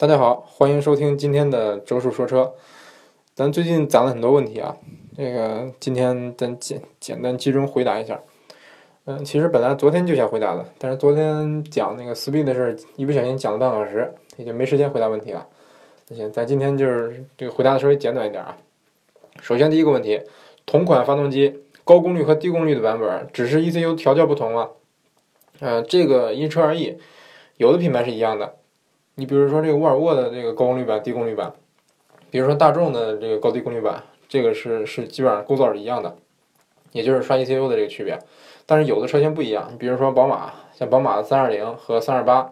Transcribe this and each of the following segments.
大家好，欢迎收听今天的周叔说车。咱最近攒了很多问题啊，这个今天咱简简单集中回答一下。嗯，其实本来昨天就想回答的，但是昨天讲那个四 B 的事儿，一不小心讲了半个小时，也就没时间回答问题了。那行，咱今天就是这个回答的稍微简短一点啊。首先第一个问题，同款发动机高功率和低功率的版本，只是 ECU 调教不同吗？呃，这个因车而异，有的品牌是一样的。你比如说这个沃尔沃的这个高功率版、低功率版，比如说大众的这个高低功率版，这个是是基本上构造是一样的，也就是刷 ECU 的这个区别。但是有的车型不一样，你比如说宝马，像宝马的三二零和三二八，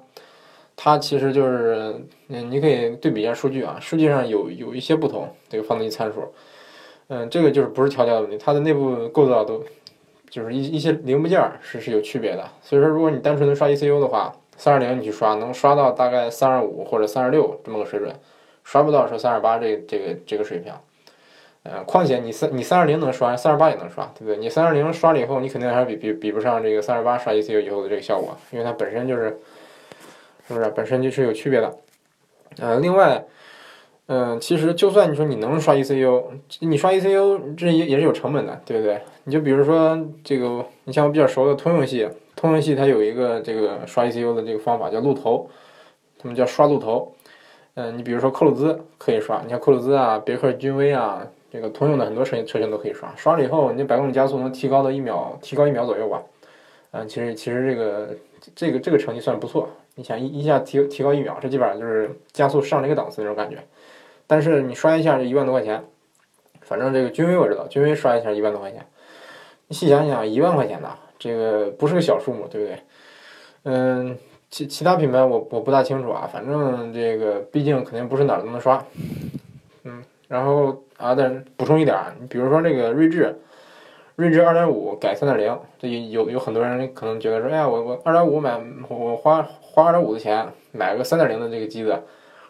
它其实就是，嗯，你可以对比一下数据啊，数据上有有一些不同，这个发动机参数，嗯，这个就是不是调教的问题，它的内部构造都就是一一些零部件是是有区别的。所以说，如果你单纯的刷 ECU 的话，三二零你去刷，能刷到大概三二五或者三二六这么个水准，刷不到说三二八这这个这个水平。呃，况且你三你三二零能刷，三二八也能刷，对不对？你三二零刷了以后，你肯定还是比比比不上这个三二八刷 ECU 以后的这个效果，因为它本身就是，是不是本身就是有区别的？呃，另外，嗯，其实就算你说你能刷 ECU，你刷 ECU 这也也是有成本的，对不对？你就比如说这个，你像我比较熟的通用系，通用系它有一个这个刷 ECU 的这个方法叫露头，他们叫刷露头。嗯，你比如说克鲁兹可以刷，你像克鲁兹啊、别克君威啊。这个通用的很多车车型都可以刷，刷了以后，你百公里加速能提高到一秒，提高一秒左右吧。嗯，其实其实这个这个这个成绩算不错。你想一一下提提高一秒，这基本上就是加速上了一个档次那种感觉。但是你刷一下就一万多块钱，反正这个君威我知道，君威刷一下一万多块钱。你细想想，一万块钱呢，这个不是个小数目，对不对？嗯，其其他品牌我我不大清楚啊，反正这个毕竟肯定不是哪儿都能刷。嗯，然后。啊，但是补充一点儿，你比如说这个睿智，睿智二点五改三点零，这有有很多人可能觉得说，哎呀，我我二点五买，我花花二点五的钱买个三点零的这个机子，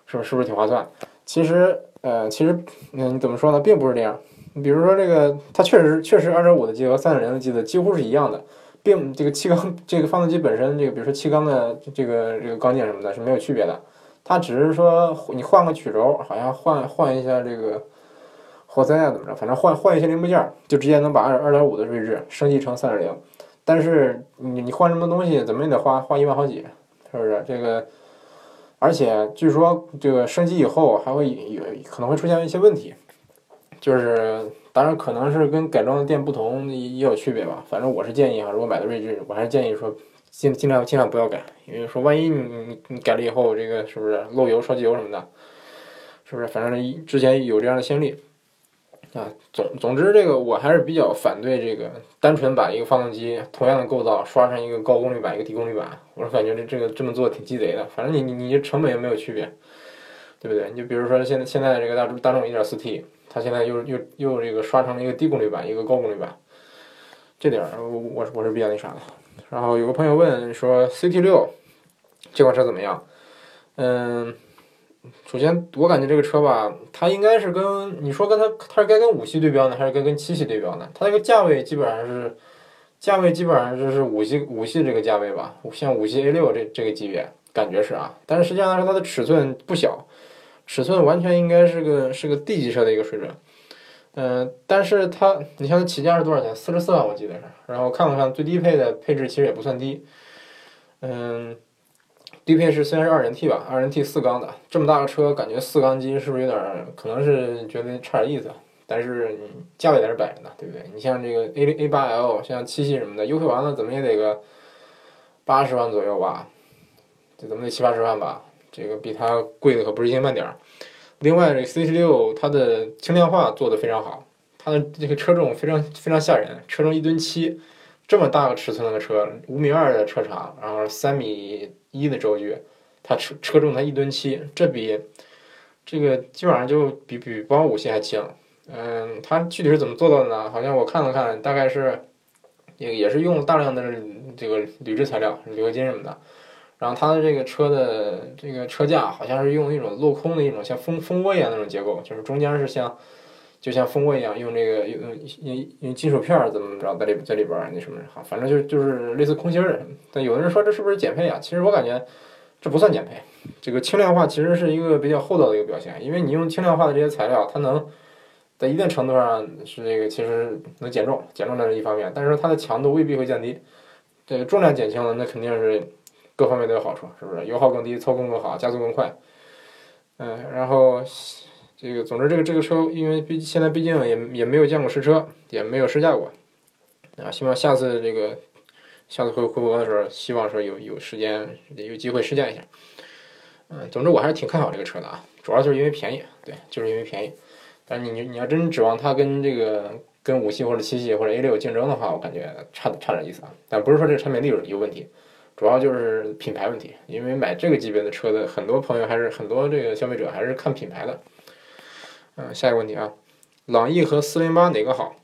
是不是是不是挺划算？其实，呃，其实，嗯，你怎么说呢，并不是这样。比如说这个，它确实确实二点五的机子和三点零的机子几乎是一样的，并这个气缸这个发动机本身这个，比如说气缸的这个这个钢件什么的，是没有区别的。它只是说你换个曲轴，好像换换一下这个。活塞啊，怎么着？反正换换一些零部件，就直接能把二二点五的锐志升级成三点零。但是你你换什么东西，怎么也得花花一万好几，是不是？这个，而且据说这个升级以后还会有可能会出现一些问题，就是当然可能是跟改装的店不同也有区别吧。反正我是建议啊，如果买的锐志，我还是建议说尽尽量尽量不要改，因为说万一你你你改了以后，这个是不是漏油、烧机油什么的？是不是？反正之前有这样的先例。啊，总总之，这个我还是比较反对这个单纯把一个发动机同样的构造刷成一个高功率版一个低功率版，我是感觉这这个这么做挺鸡贼的。反正你你你成本也没有区别，对不对？你就比如说现在现在这个大众大众一点四 T，它现在又又又这个刷成了一个低功率版一个高功率版，这点儿我我我是比较那啥的。然后有个朋友问说 CT 六这款车怎么样？嗯。首先，我感觉这个车吧，它应该是跟你说跟它，它是该跟五系对标呢，还是该跟七系对标呢？它这个价位基本上是，价位基本上就是五系五系这个价位吧，像五系 A 六这这个级别，感觉是啊。但是实际上来说，它的尺寸不小，尺寸完全应该是个是个 D 级车的一个水准。嗯，但是它，你像它起价是多少钱？四十四万我记得是。然后看了看最低配的配置，其实也不算低。嗯。低配是虽然是二点 T 吧，二点 T 四缸的，这么大个车，感觉四缸机是不是有点可能是觉得差点意思？但是价位在这摆着呢，对不对？你像这个 A A 八 L，像七系什么的，优惠完了怎么也得个八十万左右吧，这怎么得七八十万吧？这个比它贵的可不是一星半点儿。另外，这 C 六它的轻量化做的非常好，它的这个车重非常非常吓人，车重一吨七。这么大个尺寸的车，五米二的车长，然后三米一的轴距，它车车重才一吨七，这比这个基本上就比比宝马五系还轻。嗯，它具体是怎么做到的呢？好像我看了看，大概是也也是用大量的这个铝制材料，铝合金什么的。然后它的这个车的这个车架好像是用那种镂空的一种像蜂蜂窝一样那种结构，就是中间是像。就像蜂窝一样，用这个用用用金属片儿怎么着在里在里边儿那什么好，反正就就是类似空心儿的。但有的人说这是不是减配啊？其实我感觉这不算减配，这个轻量化其实是一个比较厚道的一个表现，因为你用轻量化的这些材料，它能在一定程度上是这个其实能减重，减重这是一方面，但是它的强度未必会降低。这个重量减轻了，那肯定是各方面都有好处，是不是？油耗更低，操控更好，加速更快。嗯，然后这个总之这个这个车，因为毕现在毕竟也也没有见过实车，也没有试驾过啊，希望下次这个下次回回国的时候，希望说有有时间有机会试驾一下。嗯，总之我还是挺看好这个车的啊，主要就是因为便宜，对，就是因为便宜。但是你你要真指望它跟这个。跟五系或者七系或者 A 六竞争的话，我感觉差差点意思啊。但不是说这个产品利润有问题，主要就是品牌问题。因为买这个级别的车的很多朋友还是很多这个消费者还是看品牌的。嗯，下一个问题啊，朗逸和四零八哪个好？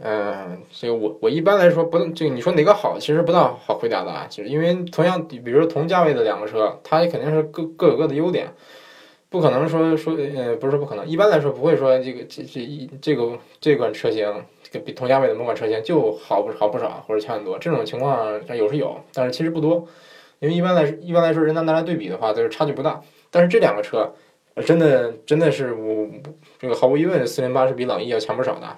嗯，所以我我一般来说不，这个你说哪个好，其实不大好回答的啊。就是因为同样，比如说同价位的两个车，它肯定是各各有各的优点。不可能说说呃，不是不可能，一般来说不会说这个这这一这个这款车型，就比同价位的某款车型就好不好不少，或者强很多。这种情况有是有，但是其实不多，因为一般来一般来说，人家拿来对比的话，就是差距不大。但是这两个车，真的真的是我这个毫无疑问，四零八是比朗逸要强不少的。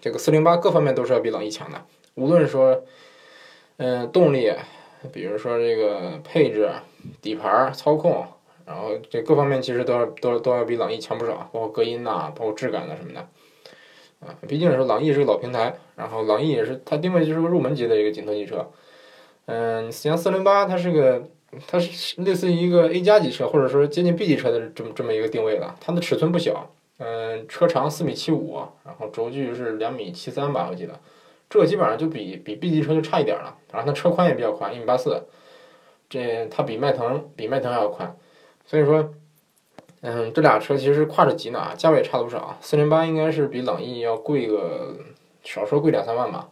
这个四零八各方面都是要比朗逸强的，无论说嗯动力，比如说这个配置、底盘、操控。然后这各方面其实都要都都要比朗逸强不少，包括隔音呐，包括质感呐什么的，啊，毕竟是朗逸是个老平台，然后朗逸也是它定位就是个入门级的一个紧凑级车，嗯，像四零八它是个它是类似于一个 A 加级车或者说接近 B 级车的这么这么一个定位了，它的尺寸不小，嗯，车长四米七五，然后轴距是两米七三吧，我记得，这基本上就比比 B 级车就差一点了，然后它车宽也比较宽，一米八四，这它比迈腾比迈腾还要宽。所以说，嗯，这俩车其实跨着级呢，价位也差了不少。四零八应该是比朗逸要贵个，少说贵两三万吧。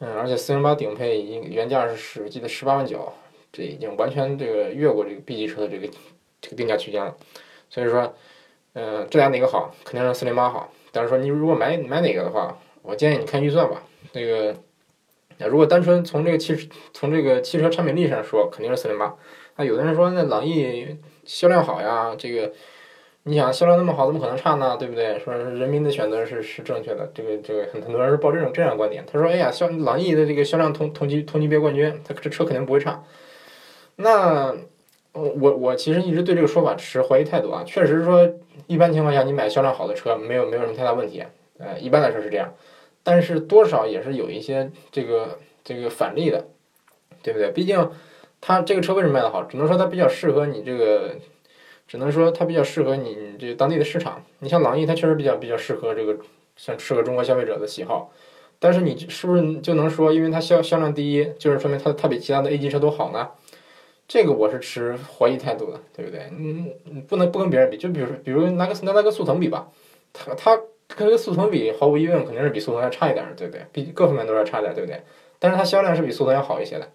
嗯，而且四零八顶配已经原价是十，记得十八万九，这已经完全这个越过这个 B 级车的这个这个定价区间了。所以说，嗯，这俩哪个好？肯定是四零八好。但是说你如果买买哪个的话，我建议你看预算吧。那个，如果单纯从这个汽从这个汽车产品力上说，肯定是四零八。那有的人说，那朗逸销量好呀，这个你想销量那么好，怎么可能差呢？对不对？说人民的选择是是正确的，这个这个很很多人是抱这种这样的观点。他说，哎呀，销朗逸的这个销量同同级同级别冠军，他这车肯定不会差。那我我其实一直对这个说法持怀疑态度啊。确实说，一般情况下你买销量好的车，没有没有什么太大问题。呃，一般来说是这样，但是多少也是有一些这个这个反例的，对不对？毕竟。它这个车为什么卖得好？只能说它比较适合你这个，只能说它比较适合你这当地的市场。你像朗逸，它确实比较比较适合这个，像适合中国消费者的喜好。但是你是不是就能说，因为它销销量第一，就是说明它它比其他的 A 级车都好呢？这个我是持怀疑态度的，对不对？嗯，不能不跟别人比，就比如说，比如拿个拿那个速腾比吧，它它跟速腾比，毫无疑问肯定是比速腾要差一点，对不对？比各方面都要差点，对不对？但是它销量是比速腾要好一些的。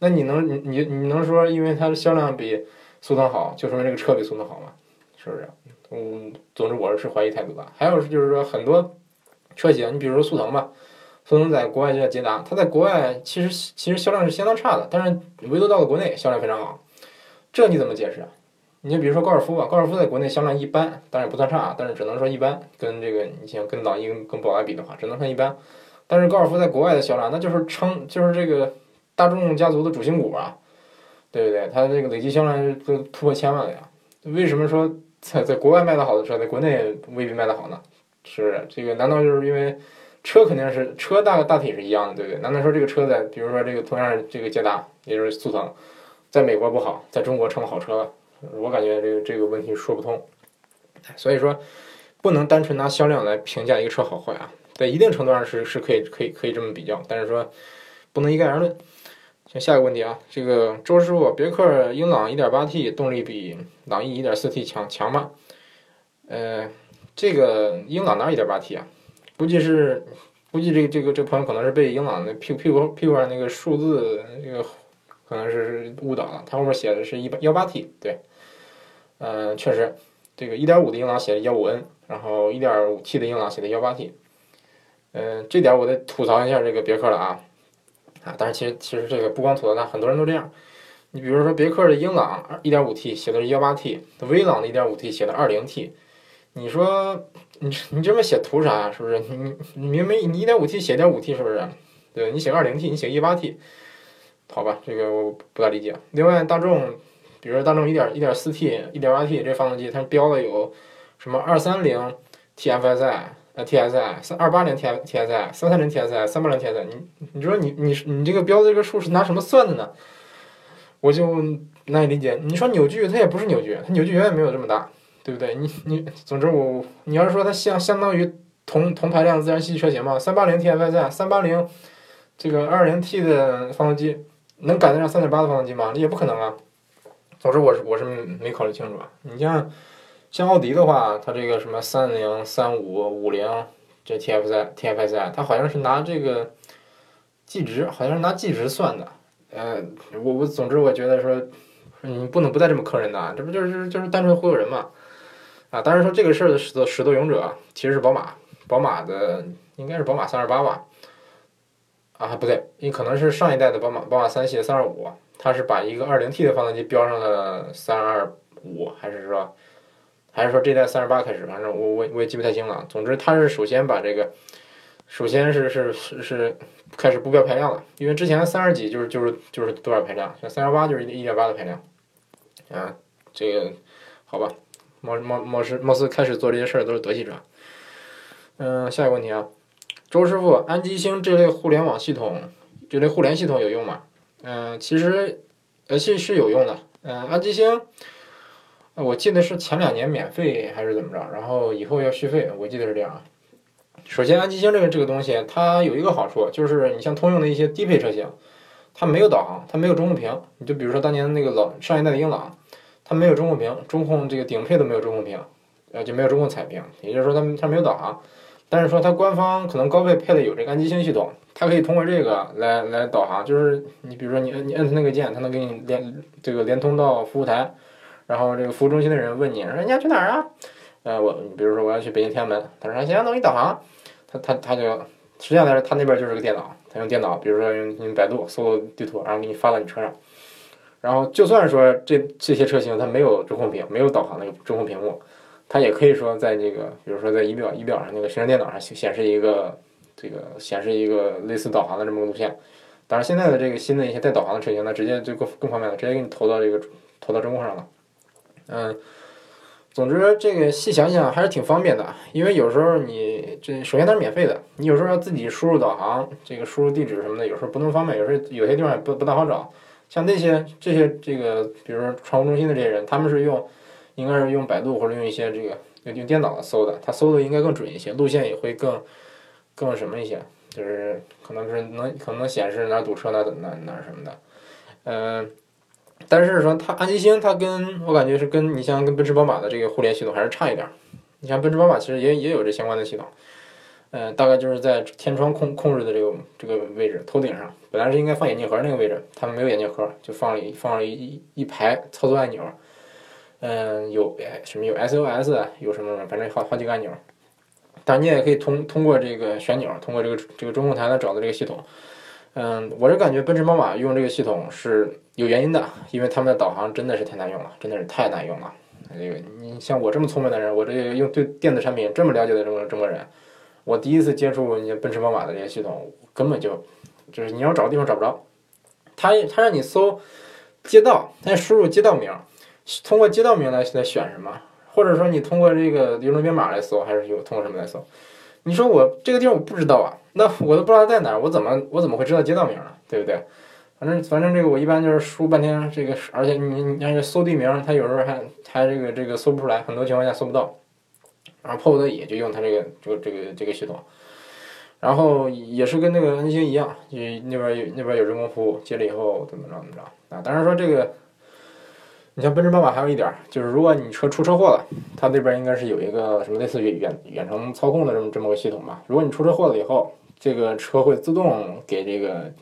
那你能你你你能说，因为它的销量比速腾好，就说明这个车比速腾好吗？是不是？嗯，总之我是持怀疑态度的。还有就是说，很多车型，你比如说速腾吧，速腾在国外叫捷达，它在国外其实其实销量是相当差的，但是唯独到了国内销量非常好，这你怎么解释？你就比如说高尔夫吧，高尔夫在国内销量一般，当然不算差，但是只能说一般。跟这个你像跟朗逸跟宝来比的话，只能算一般。但是高尔夫在国外的销量，那就是称就是这个。大众家族的主心骨啊，对不对？它这个累计销量都突破千万了呀。为什么说在在国外卖的好的车，在国内未必卖的好呢？是不是？这个难道就是因为车肯定是车大大体是一样的，对不对？难道说这个车在，比如说这个同样这个捷达，也就是速腾，在美国不好，在中国成了好车？我感觉这个这个问题说不通。所以说，不能单纯拿销量来评价一个车好坏啊。在一定程度上是是可以可以可以这么比较，但是说不能一概而论。行，下一个问题啊，这个周师傅，别克英朗 1.8T 动力比朗逸 1.4T 强强吗？呃，这个英朗哪有 1.8T 啊？估计是，估计这这个这个朋友可能是被英朗的屁股屁股屁股上那个数字这个可能是误导了，它后面写的是一八幺八 T，对，嗯，确实，这个1.5的英朗写的幺五 N，然后 1.5T 的英朗写的幺八 T，嗯，这点我得吐槽一下这个别克了啊。但是其实其实这个不光吐槽它，很多人都这样。你比如说别克的英朗一点五 T 写的是幺八 T，威朗的一点五 T 写的二零 T，你说你你这么写图啥呀？是不是？你你明明你一点五 T 写点五 T 是不是？对你写二零 T，你写一八 T，好吧，这个我不大理解。另外，大众，比如说大众一点一点四 T、一点八 T 这发动机，它标的有什么二三零 TFSI。呃，TSI 三二八零 T TSI 三三零 TSI 三八零 TSI，你你说你你你这个标的这个数是拿什么算的呢？我就难以理解。你说扭矩，它也不是扭矩，它扭矩远远没有这么大，对不对？你你，总之我，你要是说它相相当于同同排量自然吸气车型嘛，三八零 T S I 三八零这个二零 T 的发动机能赶得上三点八的发动机吗？也不可能啊。总之我是我是没考虑清楚啊。你像。像奥迪的话，它这个什么三零、三五、五零，这 TFSI、TFSI，它好像是拿这个计值，好像是拿计值算的。呃，我我总之我觉得说，你不能不带这么坑人的，这不就是就是单纯忽悠人嘛？啊，当然说这个事儿的始作始作俑者其实是宝马，宝马的应该是宝马三二八吧？啊，不对，你可能是上一代的宝马宝马三系的三二五，它是把一个二零 T 的发动机标上了三二五，还是说？还是说这代三十八开始，反正我我我也记不太清了。总之，它是首先把这个，首先是是是是开始不标排量了，因为之前三十几就是就是就是多少排量，像三十八就是一点八的排量，啊，这个好吧，貌貌貌似貌似开始做这些事儿都是德系车。嗯，下一个问题啊，周师傅，安吉星这类互联网系统，这类互联系统有用吗？嗯，其实呃是是有用的，嗯，安吉星。我记得是前两年免费还是怎么着，然后以后要续费，我记得是这样。首先，安吉星这个这个东西，它有一个好处，就是你像通用的一些低配车型，它没有导航，它没有中控屏。你就比如说当年那个老上一代的英朗，它没有中控屏，中控这个顶配都没有中控屏，呃，就没有中控彩屏，也就是说它它没有导航。但是说它官方可能高配配的有这个安吉星系统，它可以通过这个来来导航，就是你比如说你摁你摁它那个键，它能给你连这个连通到服务台。然后这个服务中心的人问你，说你要去哪儿啊？呃，我比如说我要去北京天安门，他说行，那我给你导航。他他他就实际上他他那边就是个电脑，他用电脑，比如说用用百度搜地图，然后给你发到你车上。然后就算说这这些车型它没有中控屏，没有导航那个中控屏幕，它也可以说在这个比如说在仪表仪表上那个行车电脑上显示一个这个显示一个类似导航的这么个路线。当然现在的这个新的一些带导航的车型，那直接就更更方便了，直接给你投到这个投到中控上了。嗯，总之这个细想想还是挺方便的，因为有时候你这首先它是免费的，你有时候要自己输入导航，这个输入地址什么的，有时候不那么方便，有时候有些地方也不不大好找。像那些这些这个，比如说船务中心的这些人，他们是用应该是用百度或者用一些这个用电脑搜的，他搜的应该更准一些，路线也会更更什么一些，就是可能是能可能显示哪堵车哪哪哪什么的，嗯。但是说它安吉星，它跟我感觉是跟你像跟奔驰宝马的这个互联系统还是差一点。你像奔驰宝马其实也也有这相关的系统，嗯，大概就是在天窗控控制的这个这个位置，头顶上本来是应该放眼镜盒那个位置，他们没有眼镜盒，就放了一放了一一排操作按钮，嗯，有什么有 SOS，有什么反正好好几个按钮，但你也可以通通过这个旋钮，通过这个这个中控台来找到这个系统。嗯，我是感觉奔驰宝马用这个系统是有原因的，因为他们的导航真的是太难用了，真的是太难用了。这个你像我这么聪明的人，我这用对电子产品这么了解的这么这么人，我第一次接触你奔驰宝马的这些系统，根本就就是你要找地方找不着。他他让你搜街道，他输入街道名，通过街道名来来选什么，或者说你通过这个流动编码来搜，还是有通过什么来搜？你说我这个地方我不知道啊。那我都不知道在哪儿，我怎么我怎么会知道街道名呢？对不对？反正反正这个我一般就是输半天，这个而且你你要是搜地名，它有时候还还这个这个搜不出来，很多情况下搜不到，然后迫不得已就用它这个这个这个这个系统，然后也是跟那个安星一样，就那边有那边有人工服务，接了以后怎么着怎么着啊？当然说这个。你像奔驰、宝马还有一点，就是如果你车出车祸了，它那边应该是有一个什么类似于远远程操控的这么这么个系统吧。如果你出车祸了以后，这个车会自动给这个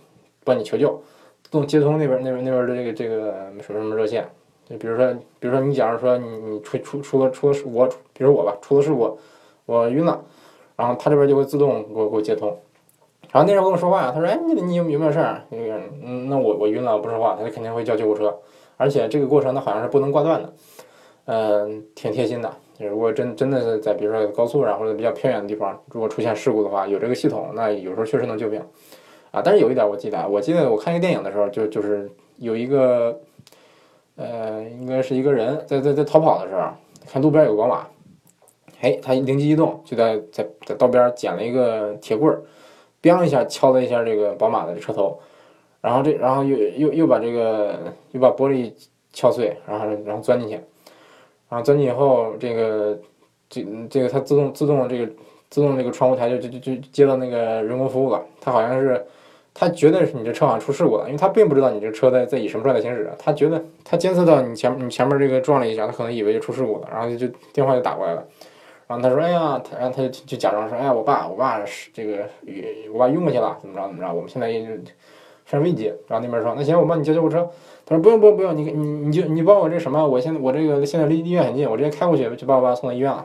帮你求救，自动接通那边那边那边的这个这个什么什么热线。就比如说，比如说你假如说你你出出出了出了事我，比如我吧，出了事故，我晕了，然后他这边就会自动给我给我接通。然后那人跟我说话，他说：“哎，你你有有没有事儿？那个，嗯，那我我晕了，不说话，他就肯定会叫救护车。而且这个过程呢，好像是不能挂断的，嗯，挺贴心的。如果真真的是在比如说高速上或者比较偏远的地方，如果出现事故的话，有这个系统，那有时候确实能救命啊。但是有一点我记得，我记得我看一个电影的时候，就就是有一个，呃，应该是一个人在在在逃跑的时候，看路边有个宝马，哎，他灵机一动，就在在在道边捡了一个铁棍儿。咣一下敲了一下这个宝马的车头，然后这然后又又又把这个又把玻璃敲碎，然后然后钻进去，然后钻进以后，这个这这个它自动自动这个自动这个窗户台就就就接到那个人工服务了。它好像是它觉得是你这车好像出事故了，因为它并不知道你这车在在以什么状态行驶，它觉得它监测到你前你前面这个撞了一下，它可能以为就出事故了，然后就就电话就打过来了。然后他说：“哎呀，他，然后他就就假装说：‘哎呀，我爸，我爸是这个，我爸晕过去了，怎么着怎么着？’我们现在也就非常危急。然后那边说：‘那行，我帮你叫救护车。’他说：‘不用不用不用，你你你就你帮我这什么？我现在我这个现在离医院很近，我直接开过去就把我爸送到医院了。’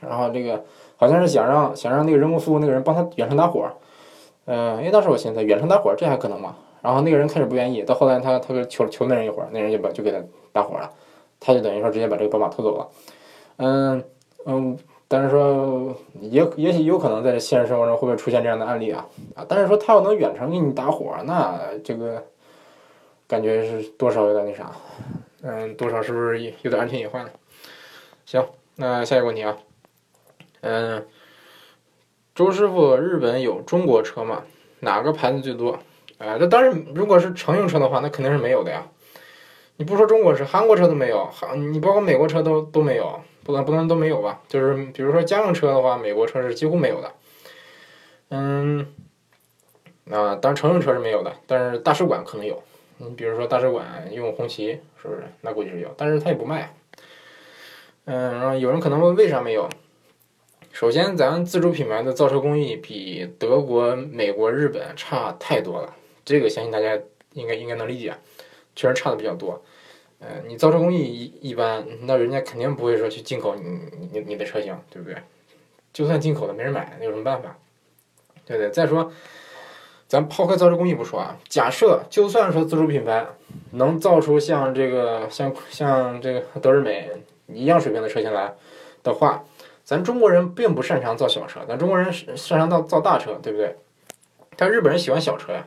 然后这个好像是想让想让那个人工服务那个人帮他远程打火。嗯，因为当时我寻思远程打火这还可能吗？然后那个人开始不愿意，到后来他他求求那人一会儿，那人就把就给他打火了，他就等于说直接把这个宝马拖走了。嗯。”嗯，但是说也也许有可能在现实生活中会不会出现这样的案例啊啊！但是说他要能远程给你打火，那这个感觉是多少有点那啥，嗯，多少是不是有点安全隐患呢？行，那下一个问题啊，嗯，周师傅，日本有中国车吗？哪个牌子最多？啊，那当然，如果是乘用车的话，那肯定是没有的呀。你不说中国车，韩国车都没有，韩你包括美国车都都没有。不能不能都没有吧？就是比如说家用车的话，美国车是几乎没有的。嗯，啊，当然乘用车是没有的，但是大使馆可能有。你比如说大使馆用红旗，是不是？那估计是有，但是他也不卖。嗯，然后有人可能问为啥没有？首先，咱自主品牌的造车工艺比德国、美国、日本差太多了，这个相信大家应该应该能理解，确实差的比较多。呃，你造车工艺一一般，那人家肯定不会说去进口你你你的车型，对不对？就算进口的没人买，那有什么办法？对不对？再说，咱抛开造车工艺不说啊，假设就算说自主品牌能造出像这个像像这个德日美一样水平的车型来的话，咱中国人并不擅长造小车，咱中国人擅长造造大车，对不对？但日本人喜欢小车呀。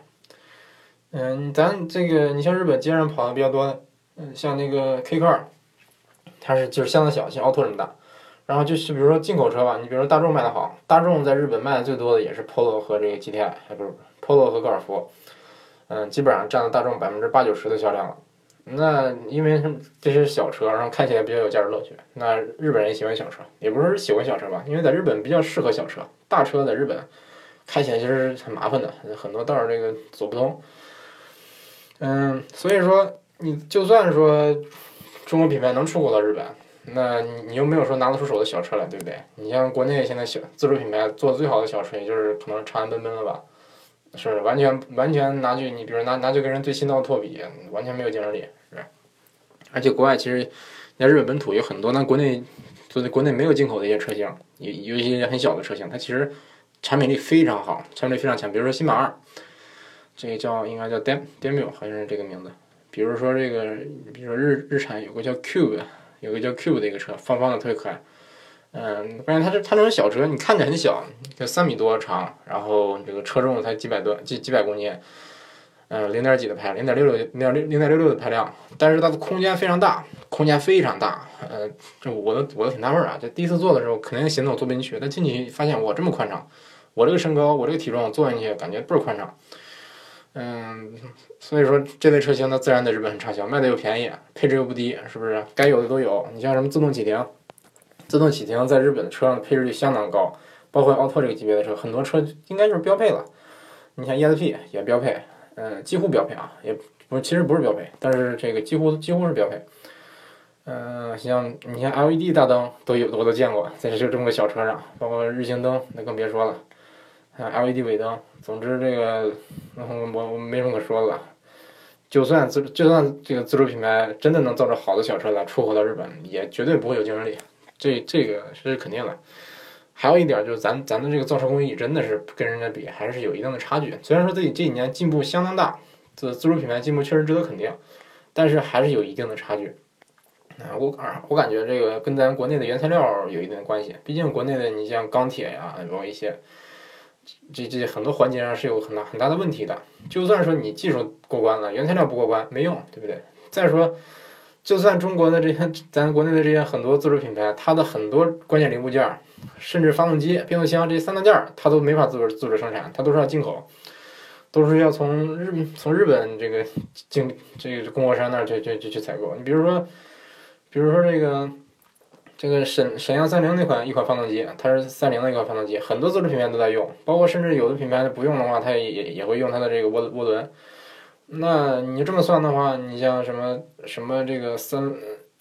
嗯，咱这个你像日本街上跑的比较多的。嗯，像那个 K 二，它是就是相当小，像奥拓这么大。然后就是比如说进口车吧，你比如说大众卖的好，大众在日本卖的最多的也是 Polo 和这个 GTI，还不是 Polo 和高尔夫。嗯，基本上占了大众百分之八九十的销量了。那因为这些小车，然后看起来比较有驾驶乐趣。那日本人喜欢小车，也不是喜欢小车吧，因为在日本比较适合小车，大车在日本开起来其实很麻烦的，很多道儿这个走不通。嗯，所以说。你就算说中国品牌能出口到日本，那你你又没有说拿得出手的小车来，对不对？你像国内现在小自主品牌做的最好的小车，也就是可能长安奔奔了吧，是完全完全拿去你比如拿拿去跟人最新到的奥拓比，完全没有竞争力，是？而且国外其实在日本本土有很多，那国内做的国内没有进口的一些车型，有有一些很小的车型，它其实产品力非常好，产品力非常强。比如说新马二，这个叫应该叫 Dem Demio，好像是这个名字。比如说这个，比如说日日产有个叫 Cube，有个叫 Cube 的一个车，方方的特别可爱。嗯，关键它这它这种小车，你看着很小，就三米多长，然后这个车重才几百多几几百公斤，嗯，零点几的排，零点六六零点六零点六六的排量，但是它的空间非常大，空间非常大。呃，这我都我都挺纳闷啊，这第一次坐的时候肯定寻思我坐不进去，但进去发现我这么宽敞，我这个身高，我这个体重坐进去感觉倍儿宽敞。嗯，所以说这类车型呢，自然在日本很畅销，卖的又便宜，配置又不低，是不是？该有的都有。你像什么自动启停，自动启停在日本的车上的配置率相当高，包括奥拓这个级别的车，很多车应该就是标配了。你像 ESP 也标配，嗯，几乎标配啊，也不其实不是标配，但是这个几乎几乎是标配。嗯，像你像 LED 大灯都有，我都见过，在这这么个小车上，包括日行灯，那更别说了。还有 LED 尾灯，总之这个，我我没什么可说的了。就算自就算这个自主品牌真的能造出好的小车来出口到日本，也绝对不会有竞争力，这这个是肯定的。还有一点就是咱咱的这个造车工艺真的是跟人家比还是有一定的差距。虽然说这这几年进步相当大，自自主品牌进步确实值得肯定，但是还是有一定的差距。啊，我我感觉这个跟咱国内的原材料有一定的关系。毕竟国内的你像钢铁呀，包括一些这这很多环节上是有很大很大的问题的。就算说你技术过关了，原材料不过关没用，对不对？再说，就算中国的这些 咱国内的这些很多自主品牌，它的很多关键零部件，甚至发动机、变速箱这三大件，它都没法自主自主生产，它都是要进口，都是要从日从日本这个进这个供货商那儿去去去去采购。你比如说。比如说这个，这个沈沈阳三菱那款一款发动机，它是三菱的一款发动机，很多自主品牌都在用，包括甚至有的品牌不用的话，它也也会用它的这个涡涡轮。那你这么算的话，你像什么什么这个三，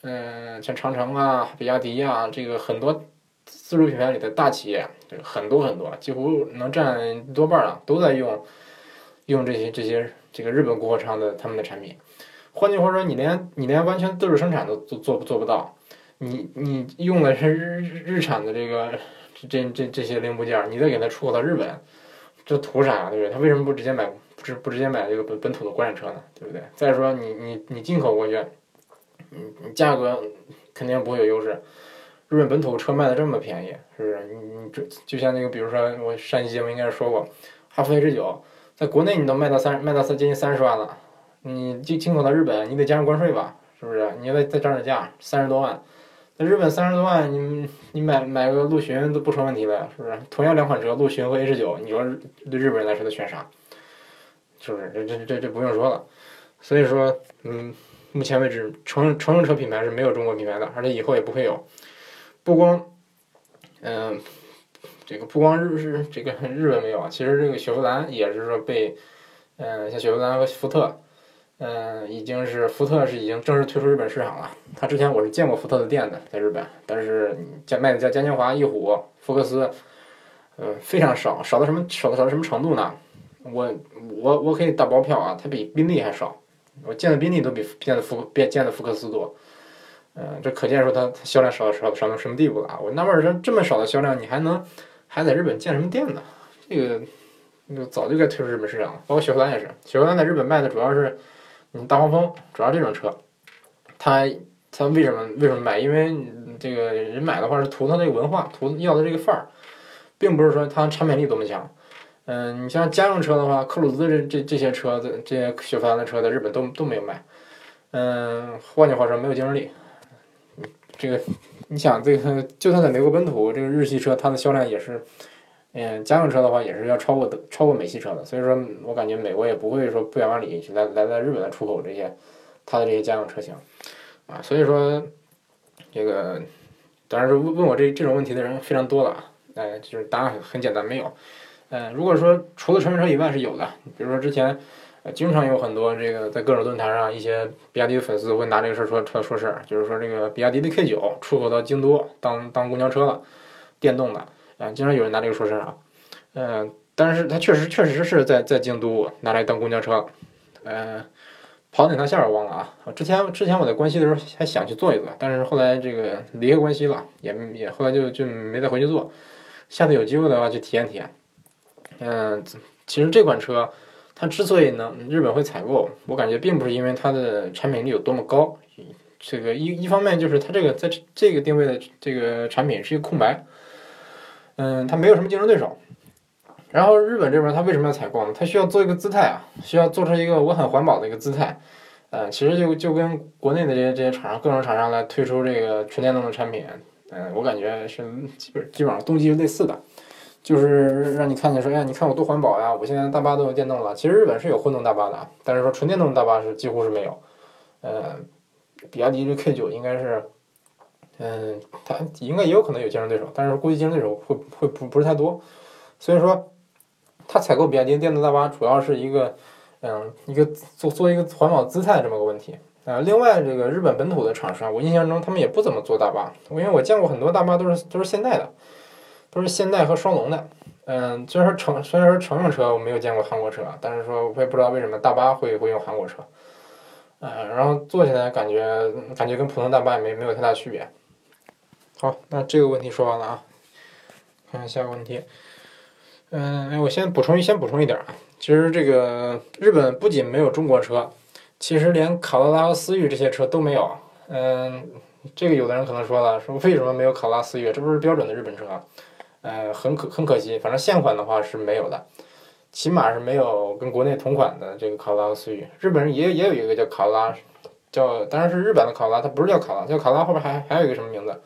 嗯，像长城啊、比亚迪啊，这个很多自主品牌里的大企业，很多很多，几乎能占多半啊，都在用用这些这些这个日本国货厂的他们的产品。换句话说，你连你连完全自主生产都做做做不到，你你用的是日日产的这个这这这些零部件，你再给它出口到日本，这图啥呀？对不对？他为什么不直接买直不直接买这个本本土的国产车呢？对不对？再说你你你进口过去，你你价格肯定不会有优势。日本本土车卖的这么便宜，是不是？你你这就像那个，比如说我上期节目应该说过，哈弗 H 九在国内你都卖到三卖到三接近三十万了。你进进口到日本，你得加上关税吧，是不是？你再再涨点价，三十多万，在日本三十多万，你你买买个陆巡都不成问题了，是不是？同样两款车，陆巡和 H 九，你说对日本人来说他选啥？是不是？这这这这不用说了。所以说，嗯，目前为止，乘乘用车品牌是没有中国品牌的，而且以后也不会有。不光，嗯，这个不光日日这个日本没有啊，其实这个雪佛兰也是说被，嗯，像雪佛兰和福特。嗯，已经是福特是已经正式退出日本市场了。他之前我是见过福特的店的，在日本，但是加卖的叫嘉年华、翼虎、福克斯，呃，非常少，少到什么少到少到什么程度呢？我我我可以打包票啊，它比宾利还少。我见的宾利都比见的福见见的福克斯多。嗯，这可见说它销量少少少到什么地步了啊！我纳闷儿，这这么少的销量，你还能还在日本建什么店呢？这个就早就该退出日本市场了。包括雪佛兰也是，雪佛兰在日本卖的主要是。嗯，大黄蜂主要这种车，它它为什么为什么买？因为这个人买的话是图它那个文化，图要的这个范儿，并不是说它产品力多么强。嗯，你像家用车的话，克鲁兹这这这些车子，这些雪佛兰的车在日本都都没有卖。嗯，换句话说，没有竞争力。这个你想，这个就算在美国本土，这个日系车它的销量也是。嗯，家用车的话也是要超过的，超过美系车的，所以说我感觉美国也不会说不远万里去来来在日本来出口这些它的这些家用车型，啊，所以说这个当然问问我这这种问题的人非常多了，哎，就是答案很简单，没有。嗯，如果说除了乘用车以外是有的，比如说之前经常有很多这个在各种论坛上一些比亚迪的粉丝会拿这个事儿说说说事儿，就是说这个比亚迪的 K 九出口到京都当当公交车了，电动的。啊，经常有人拿这个说事儿啊，嗯，但是他确实确实是在在京都拿来当公交车，嗯，跑哪条线我忘了啊。之前之前我在关西的时候还想去坐一坐，但是后来这个离开关西了，也也后来就就没再回去坐。下次有机会的话去体验体验。嗯，其实这款车它之所以能日本会采购，我感觉并不是因为它的产品力有多么高，这个一一方面就是它这个在这个定位的这个产品是一个空白。嗯，它没有什么竞争对手。然后日本这边，它为什么要采购呢？它需要做一个姿态啊，需要做出一个我很环保的一个姿态。嗯，其实就就跟国内的这些这些厂商，各种厂商来推出这个纯电动的产品，嗯，我感觉是基本基本上动机是类似的，就是让你看见说，哎，你看我多环保呀！我现在大巴都有电动了。其实日本是有混动大巴的，但是说纯电动大巴是几乎是没有。呃，比亚迪这 K 九应该是。嗯，它应该也有可能有竞争对手，但是估计竞争对手会会不不是太多，所以说，它采购比亚迪电动大巴主要是一个，嗯，一个做做一个环保姿态这么个问题。啊，另外这个日本本土的厂商，我印象中他们也不怎么做大巴，因为我见过很多大巴都是都是现代的，都是现代和双龙的。嗯，虽然说乘虽然说乘用车我没有见过韩国车，但是说我也不知道为什么大巴会会用韩国车。嗯，然后坐起来感觉感觉跟普通大巴也没没有太大区别。好，那这个问题说完了啊。看下个问题。嗯，哎，我先补充一，先补充一点啊。其实这个日本不仅没有中国车，其实连卡罗拉和思域这些车都没有。嗯，这个有的人可能说了，说为什么没有卡罗拉、思域？这不是标准的日本车？啊呃，很可很可惜，反正现款的话是没有的，起码是没有跟国内同款的这个卡罗拉思域。日本人也也有一个叫卡罗拉，叫当然是日版的卡罗拉，它不是叫卡罗拉，叫卡罗拉后边还还有一个什么名字？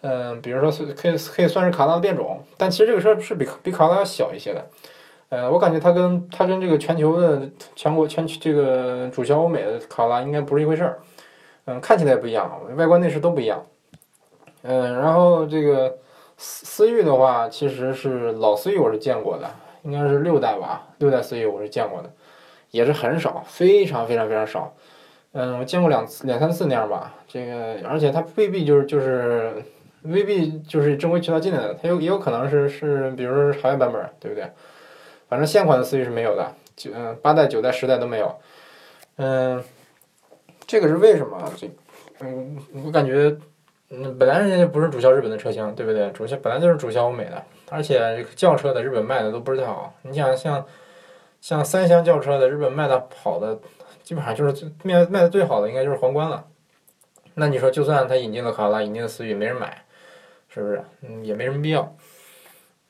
嗯，比如说可以可以算是卡罗拉的变种，但其实这个车是比比卡罗拉要小一些的。呃，我感觉它跟它跟这个全球的全国全这个主销欧美的卡罗拉应该不是一回事儿。嗯，看起来不一样，外观内饰都不一样。嗯，然后这个思域的话，其实是老思域我是见过的，应该是六代吧，六代思域我是见过的，也是很少，非常非常非常少。嗯，我见过两次两三次那样吧。这个而且它未必就是就是。未必就是正规渠道进来的，它有也有可能是是，比如说是海外版本，对不对？反正现款的思域是没有的，九嗯八代九代十代都没有。嗯，这个是为什么？这嗯，我感觉嗯本来人家就不是主销日本的车型，对不对？主销本来就是主销欧美的，而且轿车在日本卖的都不是太好。你想像像三厢轿车在日本卖的好的，基本上就是最卖卖的最好的应该就是皇冠了。那你说就算他引进了卡罗拉，引进了思域，没人买。是不是？嗯，也没什么必要。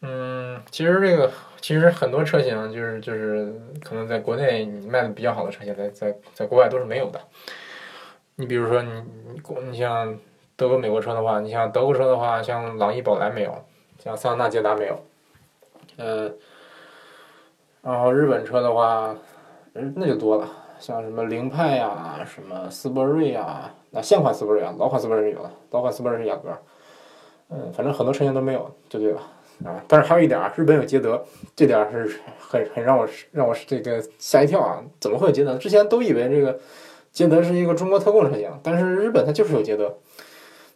嗯，其实这个其实很多车型就是就是可能在国内你卖的比较好的车型，在在在国外都是没有的。你比如说你你你像德国、美国车的话，你像德国车的话，像朗逸、宝来没有，像桑塔纳、捷达没有。嗯，然后日本车的话，嗯，那就多了，像什么凌派呀，什么斯铂瑞呀，那现款斯铂瑞啊，老款斯铂瑞有了，老款斯铂瑞是雅阁。嗯，反正很多车型都没有，就对了啊。但是还有一点啊，日本有捷德，这点是很很让我让我这个吓一跳啊！怎么会有捷德？之前都以为这个捷德是一个中国特供车型，但是日本它就是有捷德，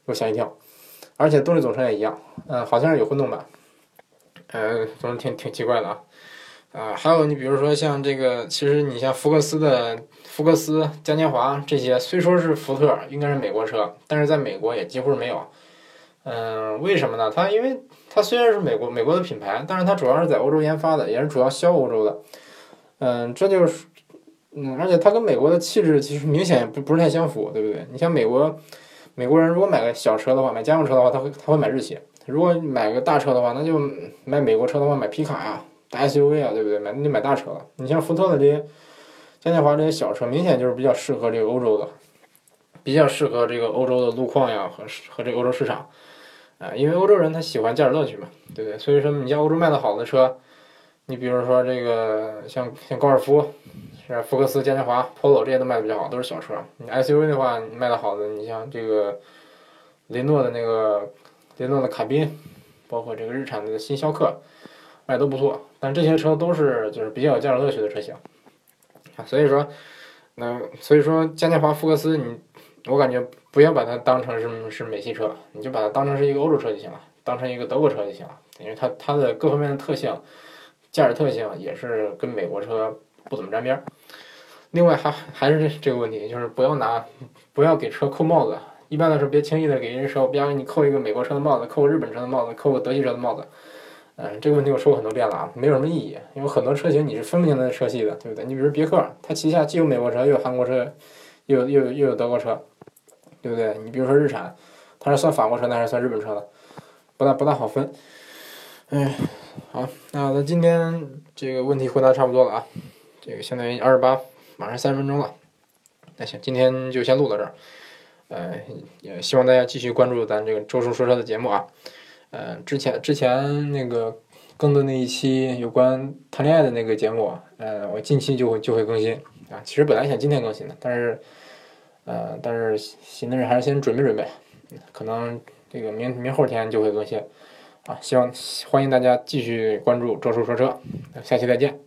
我吓一跳。而且动力总成也一样，嗯，好像是有混动版，嗯，总之挺挺奇怪的啊。啊，还有你比如说像这个，其实你像福克斯的福克斯、嘉年华这些，虽说是福特，应该是美国车，但是在美国也几乎是没有。嗯，为什么呢？它因为它虽然是美国美国的品牌，但是它主要是在欧洲研发的，也是主要销欧洲的。嗯，这就是，嗯，而且它跟美国的气质其实明显不不是太相符，对不对？你像美国，美国人如果买个小车的话，买家用车的话，他会他会买日系；如果买个大车的话，那就买美国车的话，买皮卡呀、大 SUV 啊，对不对？买那就买大车了。你像福特的这些嘉年华这些小车，明显就是比较适合这个欧洲的，比较适合这个欧洲的路况呀和和这个欧洲市场。啊，因为欧洲人他喜欢驾驶乐趣嘛，对不对？所以说你像欧洲卖的好的车，你比如说这个像像高尔夫，是福克斯、嘉年华、Polo 这些都卖的比较好，都是小车。你 SUV 的话，卖的好的，你像这个雷诺的那个雷诺的卡宾，包括这个日产的新逍客，卖都不错。但这些车都是就是比较有驾驶乐趣的车型啊，所以说，那所以说嘉年华、福克斯你。我感觉不要把它当成是是美系车，你就把它当成是一个欧洲车就行了，当成一个德国车就行了，因为它它的各方面的特性、驾驶特性也是跟美国车不怎么沾边儿。另外还还是这这个问题，就是不要拿不要给车扣帽子，一般来说别轻易的给人说，比方给你扣一个美国车的帽子，扣个日本车的帽子，扣个德系车的帽子。嗯，这个问题我说过很多遍了啊，没有什么意义，因为很多车型你是分不清它的车系的，对不对？你比如别克，它旗下既有美国车，又有韩国车，又有又有又有德国车。对不对？你比如说日产，它是算法国车呢还是算日本车的？不大不大好分。哎，好，那咱今天这个问题回答差不多了啊，这个相当于二十八，马上三十分钟了。那行，今天就先录到这儿。呃，也希望大家继续关注咱这个周叔说车的节目啊。呃，之前之前那个更的那一期有关谈恋爱的那个节目，呃，我近期就会就会更新啊。其实本来想今天更新的，但是。呃，但是新的人还是先准备准备，可能这个明明后天就会更新，啊，希望欢迎大家继续关注周叔说车，下期再见。